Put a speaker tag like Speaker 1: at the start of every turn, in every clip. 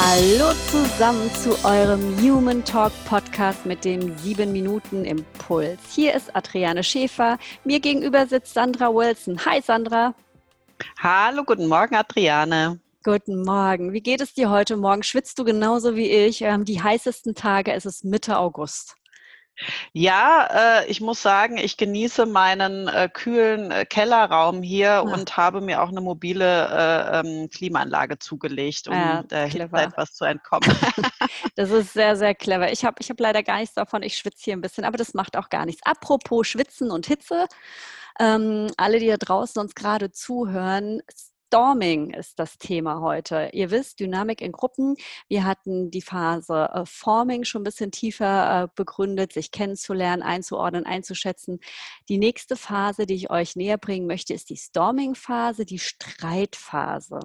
Speaker 1: Hallo zusammen zu eurem Human Talk Podcast mit dem 7 Minuten Impuls. Hier ist Adriane Schäfer. Mir gegenüber sitzt Sandra Wilson. Hi Sandra.
Speaker 2: Hallo, guten Morgen Adriane.
Speaker 1: Guten Morgen. Wie geht es dir heute Morgen? Schwitzt du genauso wie ich? Wir haben die heißesten Tage. Es ist Mitte August.
Speaker 2: Ja, äh, ich muss sagen, ich genieße meinen äh, kühlen äh, Kellerraum hier ja. und habe mir auch eine mobile äh, ähm, Klimaanlage zugelegt, um ja, der Hitze etwas zu entkommen.
Speaker 1: das ist sehr, sehr clever. Ich habe ich hab leider gar nichts davon. Ich schwitze hier ein bisschen, aber das macht auch gar nichts. Apropos Schwitzen und Hitze. Ähm, alle, die da draußen uns gerade zuhören, Storming ist das Thema heute. Ihr wisst, Dynamik in Gruppen. Wir hatten die Phase äh, Forming schon ein bisschen tiefer äh, begründet, sich kennenzulernen, einzuordnen, einzuschätzen. Die nächste Phase, die ich euch näher bringen möchte, ist die Storming-Phase, die Streitphase.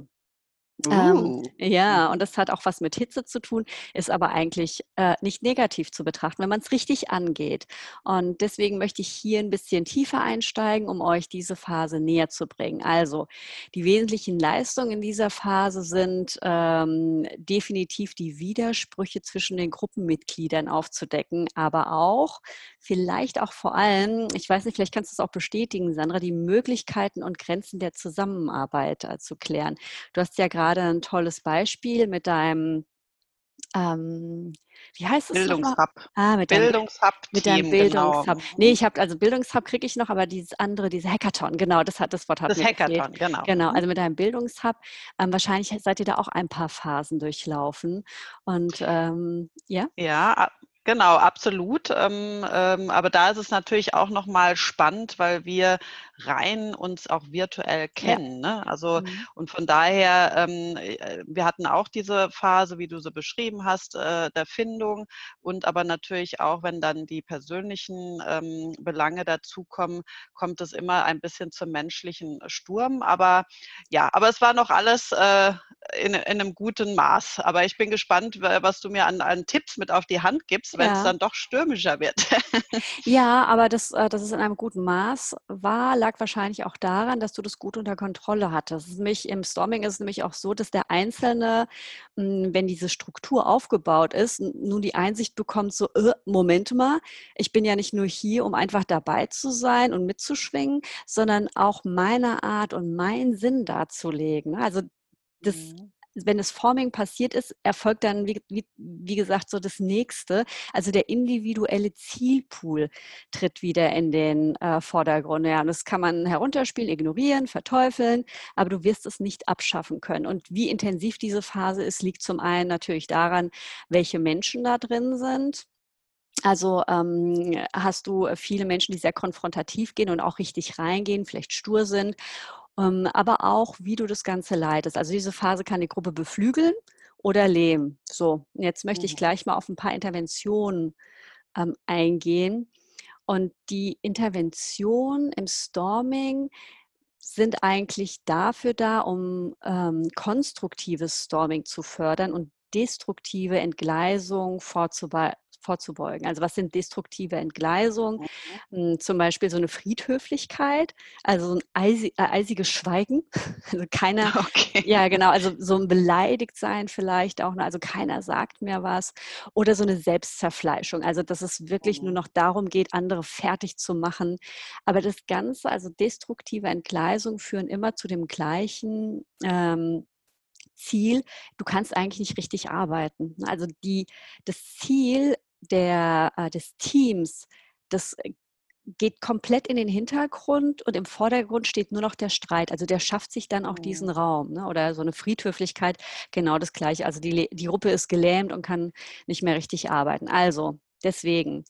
Speaker 1: Ähm, ja, und das hat auch was mit Hitze zu tun, ist aber eigentlich äh, nicht negativ zu betrachten, wenn man es richtig angeht. Und deswegen möchte ich hier ein bisschen tiefer einsteigen, um euch diese Phase näher zu bringen. Also die wesentlichen Leistungen in dieser Phase sind ähm, definitiv die Widersprüche zwischen den Gruppenmitgliedern aufzudecken, aber auch vielleicht auch vor allem, ich weiß nicht, vielleicht kannst du es auch bestätigen, Sandra, die Möglichkeiten und Grenzen der Zusammenarbeit äh, zu klären. Du hast ja gerade ein tolles Beispiel mit deinem ähm, wie heißt es?
Speaker 2: Bildungshub.
Speaker 1: Ah, mit Bildungshub. Mit deinem Bildungshub. Genau. Nee, ich habe, also Bildungshub kriege ich noch, aber dieses andere, diese Hackathon, genau, das hat das Wort hat
Speaker 2: Das Hackathon, gefehlt. genau.
Speaker 1: Genau, mhm. also mit deinem Bildungshub. Ähm, wahrscheinlich seid ihr da auch ein paar Phasen durchlaufen. Und ähm, ja?
Speaker 2: Ja, Genau, absolut. Ähm, ähm, aber da ist es natürlich auch nochmal spannend, weil wir rein uns auch virtuell kennen. Ja. Ne? Also mhm. und von daher, ähm, äh, wir hatten auch diese Phase, wie du so beschrieben hast, äh, der Findung und aber natürlich auch, wenn dann die persönlichen ähm, Belange dazukommen, kommt es immer ein bisschen zum menschlichen Sturm. Aber ja, aber es war noch alles äh, in, in einem guten Maß. Aber ich bin gespannt, was du mir an, an Tipps mit auf die Hand gibst wenn es dann doch stürmischer wird.
Speaker 1: ja, aber das, äh, dass es in einem guten Maß war, lag wahrscheinlich auch daran, dass du das gut unter Kontrolle hattest. Mich, Im Storming ist es nämlich auch so, dass der Einzelne, hm, wenn diese Struktur aufgebaut ist, nun die Einsicht bekommt, so, äh, Moment mal, ich bin ja nicht nur hier, um einfach dabei zu sein und mitzuschwingen, sondern auch meine Art und meinen Sinn darzulegen. Also das mhm wenn das Forming passiert ist, erfolgt dann, wie, wie, wie, gesagt, so das nächste. Also der individuelle Zielpool tritt wieder in den äh, Vordergrund. Ja, und das kann man herunterspielen, ignorieren, verteufeln, aber du wirst es nicht abschaffen können. Und wie intensiv diese Phase ist, liegt zum einen natürlich daran, welche Menschen da drin sind. Also ähm, hast du viele Menschen, die sehr konfrontativ gehen und auch richtig reingehen, vielleicht stur sind aber auch, wie du das Ganze leitest. Also diese Phase kann die Gruppe beflügeln oder lähmen. So, jetzt möchte ich mhm. gleich mal auf ein paar Interventionen ähm, eingehen. Und die Intervention im Storming sind eigentlich dafür da, um ähm, konstruktives Storming zu fördern und destruktive Entgleisung vorzubereiten vorzubeugen. Also was sind destruktive Entgleisungen? Mhm. Hm, zum Beispiel so eine Friedhöflichkeit, also ein eisig, äh, eisiges Schweigen. Also keiner, okay. ja genau, also so ein Beleidigtsein vielleicht auch, ne? also keiner sagt mehr was. Oder so eine Selbstzerfleischung, also dass es wirklich mhm. nur noch darum geht, andere fertig zu machen. Aber das Ganze, also destruktive Entgleisungen führen immer zu dem gleichen ähm, Ziel, du kannst eigentlich nicht richtig arbeiten. Also die, das Ziel der, äh, des Teams, das äh, geht komplett in den Hintergrund und im Vordergrund steht nur noch der Streit. Also der schafft sich dann auch diesen oh. Raum. Ne? Oder so eine Friedhöflichkeit, genau das gleiche. Also die, die Gruppe ist gelähmt und kann nicht mehr richtig arbeiten. Also deswegen,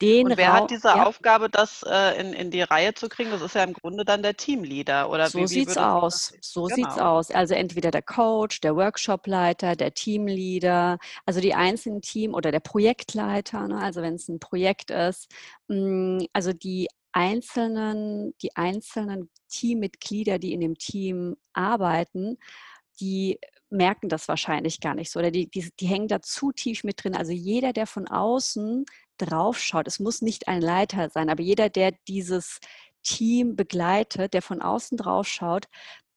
Speaker 2: den Und wer Raum, hat diese ja. Aufgabe, das äh, in, in die Reihe zu kriegen? Das ist ja im Grunde dann der Teamleader, oder
Speaker 1: so
Speaker 2: wie, wie
Speaker 1: sieht's aus. So genau. sieht's aus. Also entweder der Coach, der Workshopleiter, der Teamleader, also die einzelnen Team oder der Projektleiter. Ne? Also wenn es ein Projekt ist, mh, hm, also die einzelnen, die einzelnen Teammitglieder, die in dem Team arbeiten, die merken das wahrscheinlich gar nicht so oder die, die, die hängen da zu tief mit drin. Also jeder, der von außen draufschaut, es muss nicht ein Leiter sein, aber jeder, der dieses Team begleitet, der von außen draufschaut,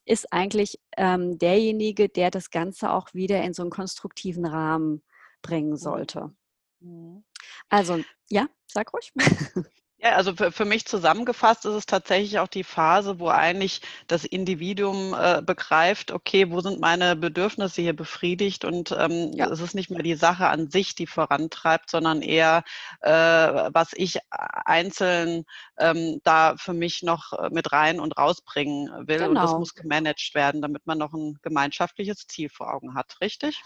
Speaker 1: ist eigentlich ähm, derjenige, der das Ganze auch wieder in so einen konstruktiven Rahmen bringen mhm. sollte. Mhm. Also, ja, sag ruhig.
Speaker 2: Ja, also für, für mich zusammengefasst ist es tatsächlich auch die Phase, wo eigentlich das Individuum äh, begreift, okay, wo sind meine Bedürfnisse hier befriedigt und ähm, ja. es ist nicht mehr die Sache an sich, die vorantreibt, sondern eher, äh, was ich einzeln ähm, da für mich noch äh, mit rein und rausbringen will. Genau. Und das genau. muss gemanagt werden, damit man noch ein gemeinschaftliches Ziel vor Augen hat, richtig?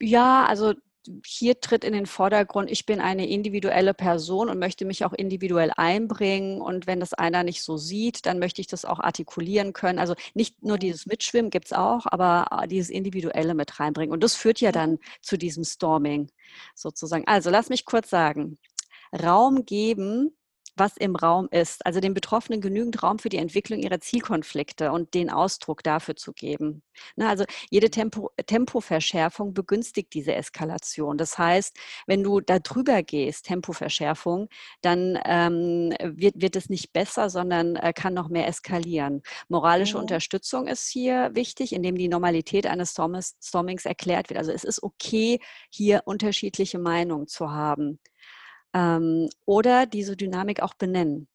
Speaker 1: Ja, also hier tritt in den Vordergrund, ich bin eine individuelle Person und möchte mich auch individuell einbringen. Und wenn das einer nicht so sieht, dann möchte ich das auch artikulieren können. Also nicht nur dieses Mitschwimmen gibt es auch, aber äh, dieses Individuelle mit reinbringen. Und das führt ja dann zu diesem Storming sozusagen. Also lass mich kurz sagen. Raum geben was im Raum ist, also den Betroffenen genügend Raum für die Entwicklung ihrer Zielkonflikte und den Ausdruck dafür zu geben. Ne, also jede Tempo, Tempoverschärfung begünstigt diese Eskalation. Das heißt, wenn du da drüber gehst, Tempoverschärfung, dann ähm, wird, wird es nicht besser, sondern äh, kann noch mehr eskalieren. Moralische mhm. Unterstützung ist hier wichtig, indem die Normalität eines Stormings erklärt wird. Also es ist okay, hier unterschiedliche Meinungen zu haben ähm, oder diese Dynamik auch benennen.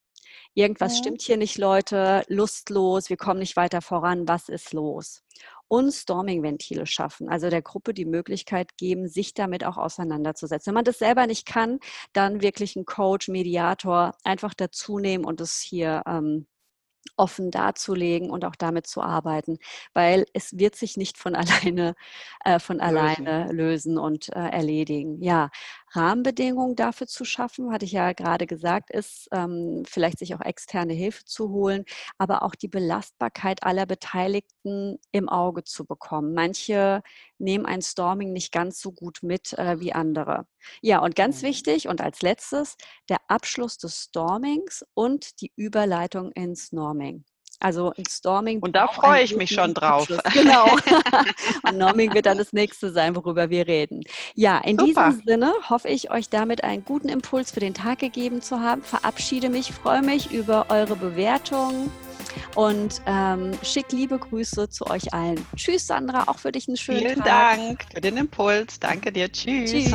Speaker 1: Irgendwas ja. stimmt hier nicht, Leute, lustlos, wir kommen nicht weiter voran, was ist los? Und Storming-Ventile schaffen, also der Gruppe die Möglichkeit geben, sich damit auch auseinanderzusetzen. Wenn man das selber nicht kann, dann wirklich einen Coach, Mediator einfach dazu nehmen und es hier ähm, offen darzulegen und auch damit zu arbeiten, weil es wird sich nicht von alleine äh, von alleine lösen, lösen und äh, erledigen. Ja, Rahmenbedingungen dafür zu schaffen, hatte ich ja gerade gesagt, ist ähm, vielleicht sich auch externe Hilfe zu holen, aber auch die Belastbarkeit aller Beteiligten im Auge zu bekommen. Manche nehmen ein Storming nicht ganz so gut mit äh, wie andere. Ja, und ganz mhm. wichtig und als letztes der Abschluss des Stormings und die Überleitung ins Norming. Also ein Storming.
Speaker 2: Und da freue ich mich schon drauf.
Speaker 1: Abschluss. Genau. und Norming wird dann das nächste sein, worüber wir reden. Ja, in Super. diesem Sinne hoffe ich, euch damit einen guten Impuls für den Tag gegeben zu haben. Verabschiede mich, freue mich über eure Bewertungen und ähm, schick liebe Grüße zu euch allen. Tschüss, Sandra, auch für dich einen schönen
Speaker 2: Vielen
Speaker 1: Tag.
Speaker 2: Vielen Dank für den Impuls. Danke dir. Tschüss. Tschüss.